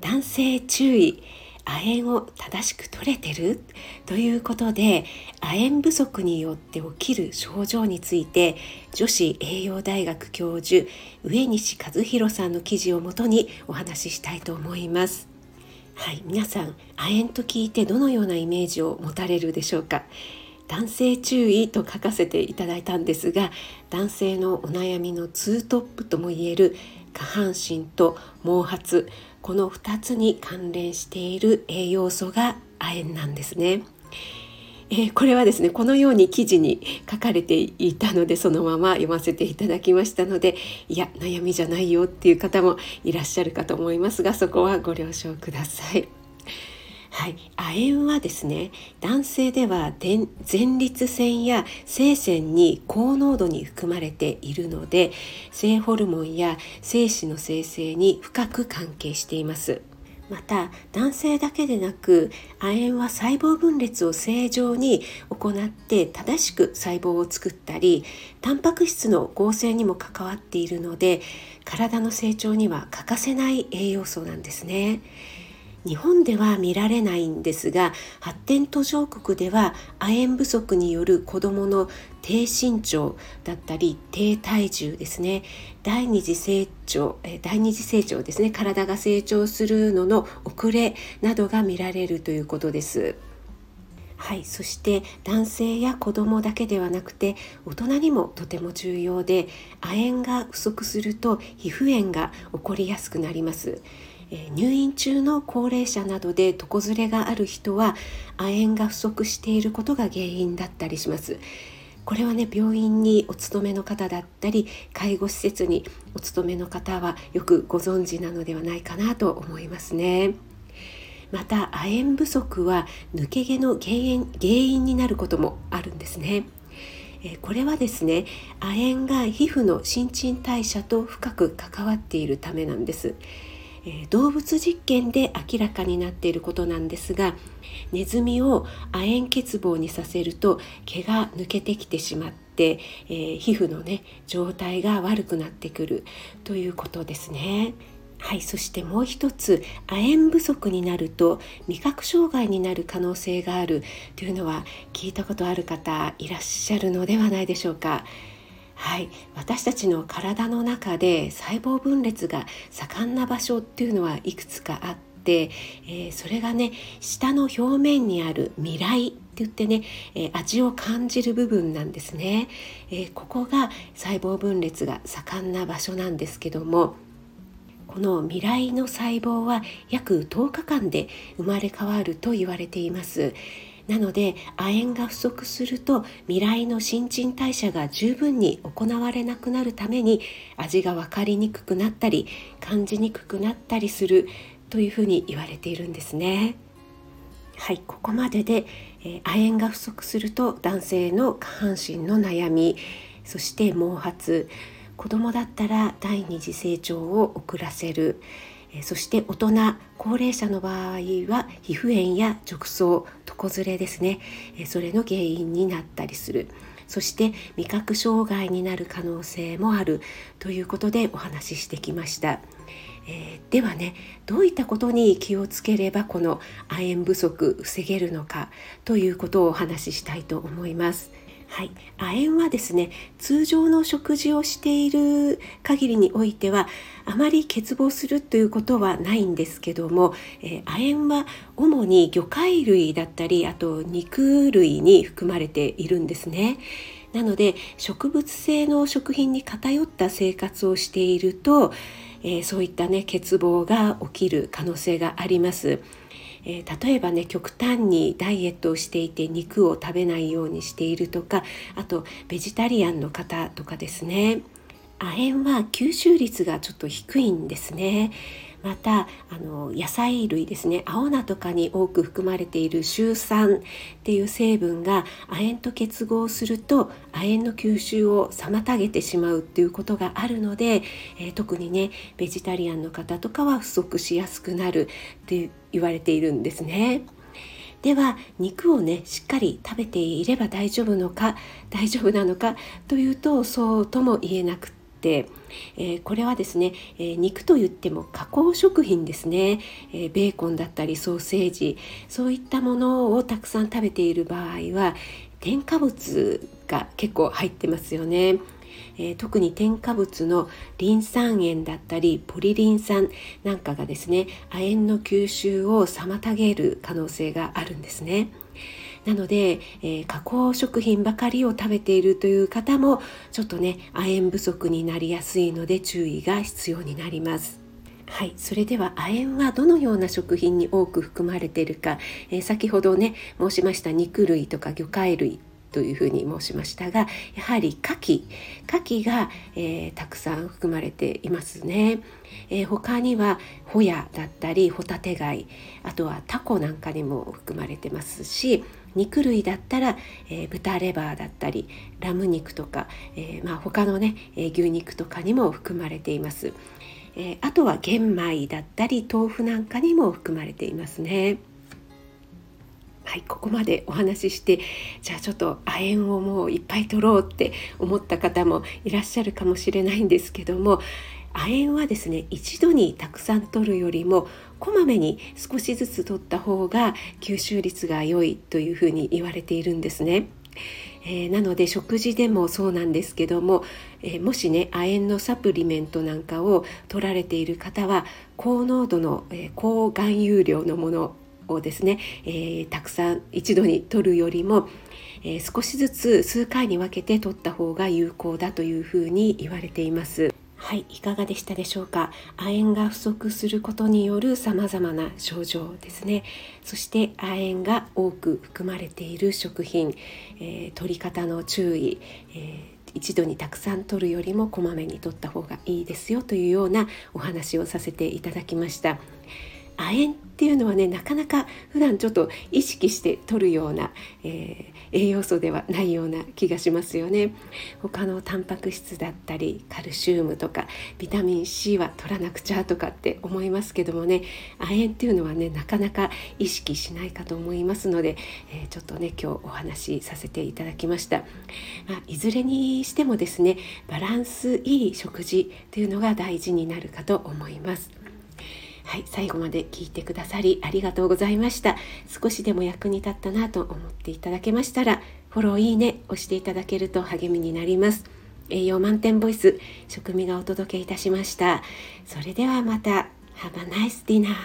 男性注意亜鉛を正しく取れてる？ということで亜鉛不足によって起きる症状について女子栄養大学教授上西和弘さんの記事をもとにお話ししたいと思います。はい、皆さん亜鉛と聞いてどのようなイメージを持たれるでしょうか？男性注意と書かせていただいたんですが男性のお悩みのツートップともいえる下半身と毛髪この2つに関連している栄養素が亜鉛なんですね。えー、これはですねこのように記事に書かれていたのでそのまま読ませていただきましたのでいや悩みじゃないよっていう方もいらっしゃるかと思いますがそこはご了承ください。はい、亜鉛はですね男性では前立腺や性腺に高濃度に含まれているので性ホルモンや精子の生成に深く関係していますまた男性だけでなく亜鉛は細胞分裂を正常に行って正しく細胞を作ったりタンパク質の合成にも関わっているので体の成長には欠かせない栄養素なんですね。日本では見られないんですが発展途上国では亜鉛不足による子どもの低身長だったり低体重ですね第二次成長第二次成長ですね体が成長するのの遅れなどが見られるということです。はい、そして男性や子供だけではなくて大人にもとても重要で亜鉛が不足すると皮膚炎が起こりやすくなります。入院中の高齢者などで床ずれがある人は亜鉛が不足していることが原因だったりします。これはね病院にお勤めの方だったり介護施設にお勤めの方はよくご存知なのではないかなと思いますね。また亜鉛不足は抜け毛の原因原因になることもあるんですね。これはですね亜鉛が皮膚の新陳代謝と深く関わっているためなんです。え動物実験で明らかになっていることなんですがネズミを亜鉛欠乏にさせると毛が抜けてきてしまって、えー、皮膚のね状態が悪くなってくるということですね。はい、そしてもう一つ亜鉛不足になると味覚障害になる可能性があるというのは聞いたことある方いらっしゃるのではないでしょうか。はい、私たちの体の中で細胞分裂が盛んな場所っていうのはいくつかあって、えー、それがね下の表面にある未来って言ってね、えー、味を感じる部分なんですね、えー、ここが細胞分裂が盛んな場所なんですけどもこの未来の細胞は約10日間で生まれ変わると言われています。なので亜鉛が不足すると未来の新陳代謝が十分に行われなくなるために味が分かりにくくなったり感じにくくなったりするというふうに言われているんですね。はいここまでで、えー、亜鉛が不足すると男性の下半身の悩みそして毛髪子供だったら第二次成長を遅らせるそして大人高齢者の場合は皮膚炎や褥瘡床ずれですねそれの原因になったりするそして味覚障害になる可能性もあるということでお話ししてきました。えー、ではねどういったことに気をつければこの亜鉛不足防げるのかということをお話ししたいと思います。はい、亜鉛はですね通常の食事をしている限りにおいてはあまり欠乏するということはないんですけども、えー、亜鉛は主に魚介類だったりあと肉類に含まれているんですね。なので植物性の食品に偏った生活をしていると、えー、そういったね欠乏が起きる可能性があります。えー、例えばね極端にダイエットをしていて肉を食べないようにしているとかあとベジタリアンの方とかですね亜鉛は吸収率がちょっと低いんですね。またあの野菜類ですね青菜とかに多く含まれているシュウ酸っていう成分が亜鉛と結合すると亜鉛の吸収を妨げてしまうっていうことがあるので、えー、特にねベジタリアンの方とかは不足しやすくなるって言われているんですね。では肉をねしっかり食べていれば大丈夫のか大丈夫なのかというとそうとも言えなくて、えー、これはですね、えー、肉といっても加工食品ですね、えー、ベーコンだったりソーセージそういったものをたくさん食べている場合は添加物が結構入ってますよね。えー、特に添加物のリン酸塩だったりポリリン酸なんかがですね亜鉛の吸収を妨げる可能性があるんですね。なので、えー、加工食品ばかりを食べているという方もちょっとね亜鉛不足になりやすいので注意が必要になります。はい、それでは亜鉛はどのような食品に多く含まれているか、えー、先ほどね申しました肉類とか魚介類というふうに申しましたがやはり牡蠣。牡蠣が、えー、たくさん含まれていますね、えー、他にはホヤだったりホタテ貝。あとはタコなんかにも含まれてますし肉類だったら、えー、豚レバーだったりラム肉とか、えまあ、他のね、え牛肉とかにも含まれています、えあとは玄米だったり豆腐なんかにも含まれていますね。はいここまでお話ししてじゃあちょっと亜鉛をもういっぱい取ろうって思った方もいらっしゃるかもしれないんですけども亜鉛はですね一度にたくさん取るよりもこまめに少しずつ取った方が吸収率が良いというふうに言われているんですね。えー、なので食事でもそうなんですけども、えー、もしね亜鉛のサプリメントなんかを取られている方は高濃度の、えー、高含有量のものをですね、えー、たくさん一度に取るよりも、えー、少しずつ数回に分けて取った方が有効だというふうに言われています。はい、いかがでしたでしょうか？亜鉛が不足することによる様々な症状ですね。そして亜鉛が多く含まれている食品、えー、取り方の注意、えー、一度にたくさん取るよりもこまめに取った方がいいですよというようなお話をさせていただきました。亜鉛っていうのはねなかなか普段ちょっと意識して取るような、えー、栄養素ではないような気がしますよね。他のタンパク質だったりカルシウムとかビタミン C は取らなくちゃとかって思いますけどもね亜鉛っていうのはねなかなか意識しないかと思いますので、えー、ちょっとね今日お話しさせていただきました、まあ、いずれにしてもですねバランスいい食事というのが大事になるかと思います。はい、最後まで聞いてくださりありがとうございました。少しでも役に立ったなと思っていただけましたら、フォローいいね押していただけると励みになります。栄養満点ボイス、食味がお届けいたしました。それではまた、Have a nice dinner!